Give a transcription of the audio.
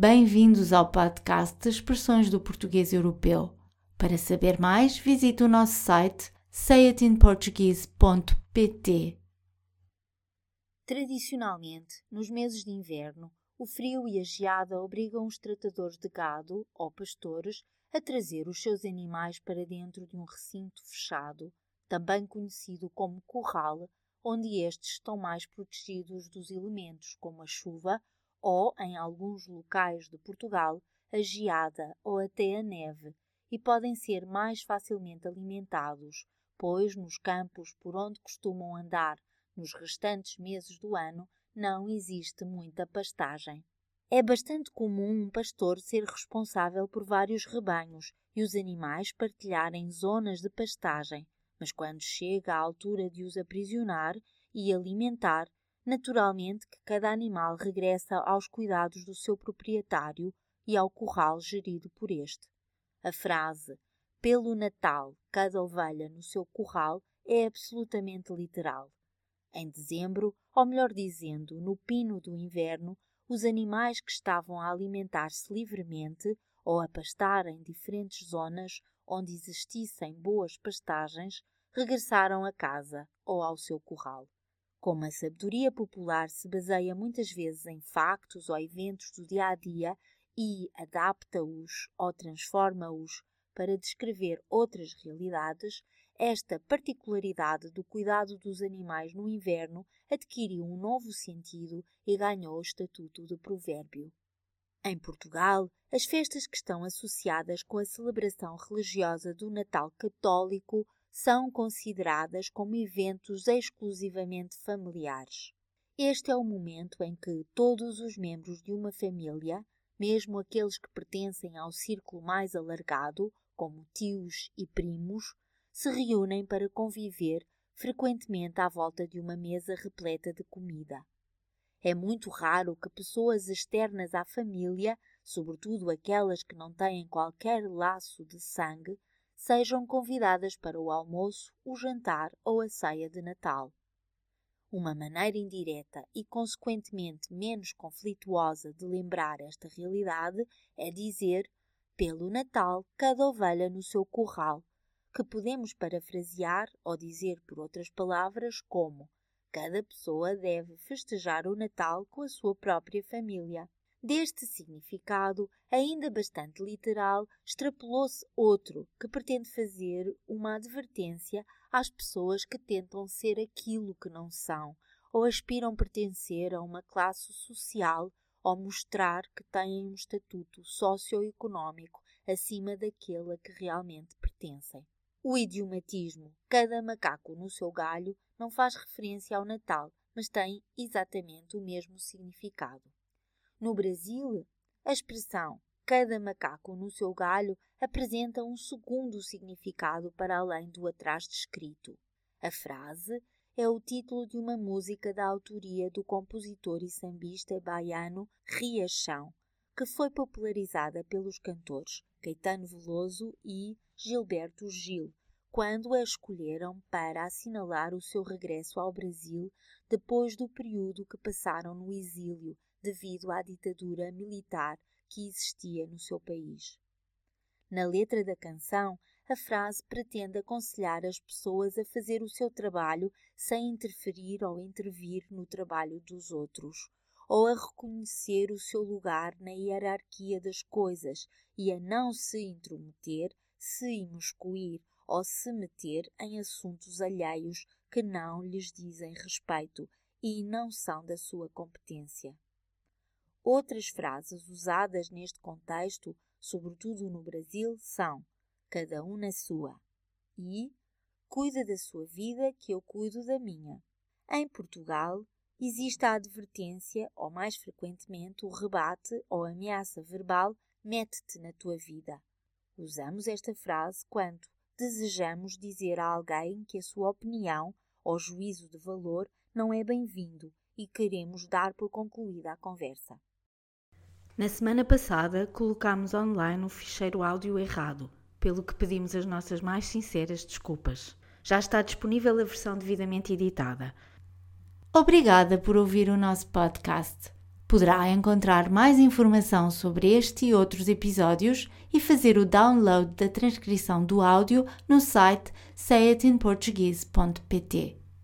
Bem-vindos ao podcast de Expressões do Português Europeu. Para saber mais, visite o nosso site sayitinportuguese.pt. Tradicionalmente, nos meses de inverno, o frio e a geada obrigam os tratadores de gado, ou pastores, a trazer os seus animais para dentro de um recinto fechado, também conhecido como curral, onde estes estão mais protegidos dos elementos como a chuva ou, em alguns locais de Portugal, a geada ou até a neve, e podem ser mais facilmente alimentados, pois nos campos por onde costumam andar nos restantes meses do ano não existe muita pastagem. É bastante comum um pastor ser responsável por vários rebanhos e os animais partilharem zonas de pastagem, mas quando chega a altura de os aprisionar e alimentar, naturalmente que cada animal regressa aos cuidados do seu proprietário e ao curral gerido por este. A frase pelo Natal cada ovelha no seu curral é absolutamente literal. Em dezembro, ou melhor dizendo, no pino do inverno, os animais que estavam a alimentar-se livremente ou a pastar em diferentes zonas onde existissem boas pastagens regressaram a casa ou ao seu curral. Como a sabedoria popular se baseia muitas vezes em factos ou eventos do dia a dia e adapta-os ou transforma-os para descrever outras realidades, esta particularidade do cuidado dos animais no inverno adquiriu um novo sentido e ganhou o estatuto de provérbio. Em Portugal, as festas que estão associadas com a celebração religiosa do Natal católico são consideradas como eventos exclusivamente familiares. Este é o momento em que todos os membros de uma família, mesmo aqueles que pertencem ao círculo mais alargado, como tios e primos, se reúnem para conviver frequentemente à volta de uma mesa repleta de comida. É muito raro que pessoas externas à família, sobretudo aquelas que não têm qualquer laço de sangue, sejam convidadas para o almoço, o jantar ou a ceia de Natal. Uma maneira indireta e, consequentemente, menos conflituosa de lembrar esta realidade é dizer: pelo Natal, cada ovelha no seu curral, que podemos parafrasear ou dizer por outras palavras como: cada pessoa deve festejar o Natal com a sua própria família. Deste significado, ainda bastante literal, extrapolou-se outro que pretende fazer uma advertência às pessoas que tentam ser aquilo que não são ou aspiram pertencer a uma classe social ou mostrar que têm um estatuto socioeconómico acima daquele a que realmente pertencem. O idiomatismo cada macaco no seu galho não faz referência ao Natal, mas tem exatamente o mesmo significado. No Brasil, a expressão cada macaco no seu galho apresenta um segundo significado para além do atrás descrito. A frase é o título de uma música da autoria do compositor e sambista baiano Riachão, que foi popularizada pelos cantores Caetano Veloso e Gilberto Gil, quando a escolheram para assinalar o seu regresso ao Brasil depois do período que passaram no exílio devido à ditadura militar que existia no seu país. Na letra da canção, a frase pretende aconselhar as pessoas a fazer o seu trabalho sem interferir ou intervir no trabalho dos outros, ou a reconhecer o seu lugar na hierarquia das coisas e a não se intrometer, se imuscuir ou se meter em assuntos alheios que não lhes dizem respeito e não são da sua competência. Outras frases usadas neste contexto, sobretudo no Brasil, são cada um na sua e cuida da sua vida que eu cuido da minha. Em Portugal, existe a advertência, ou mais frequentemente o rebate ou ameaça verbal mete-te na tua vida. Usamos esta frase quando desejamos dizer a alguém que a sua opinião ou juízo de valor não é bem-vindo e queremos dar por concluída a conversa. Na semana passada, colocámos online um ficheiro áudio errado, pelo que pedimos as nossas mais sinceras desculpas. Já está disponível a versão devidamente editada. Obrigada por ouvir o nosso podcast. Poderá encontrar mais informação sobre este e outros episódios e fazer o download da transcrição do áudio no site sayitinportuguese.pt.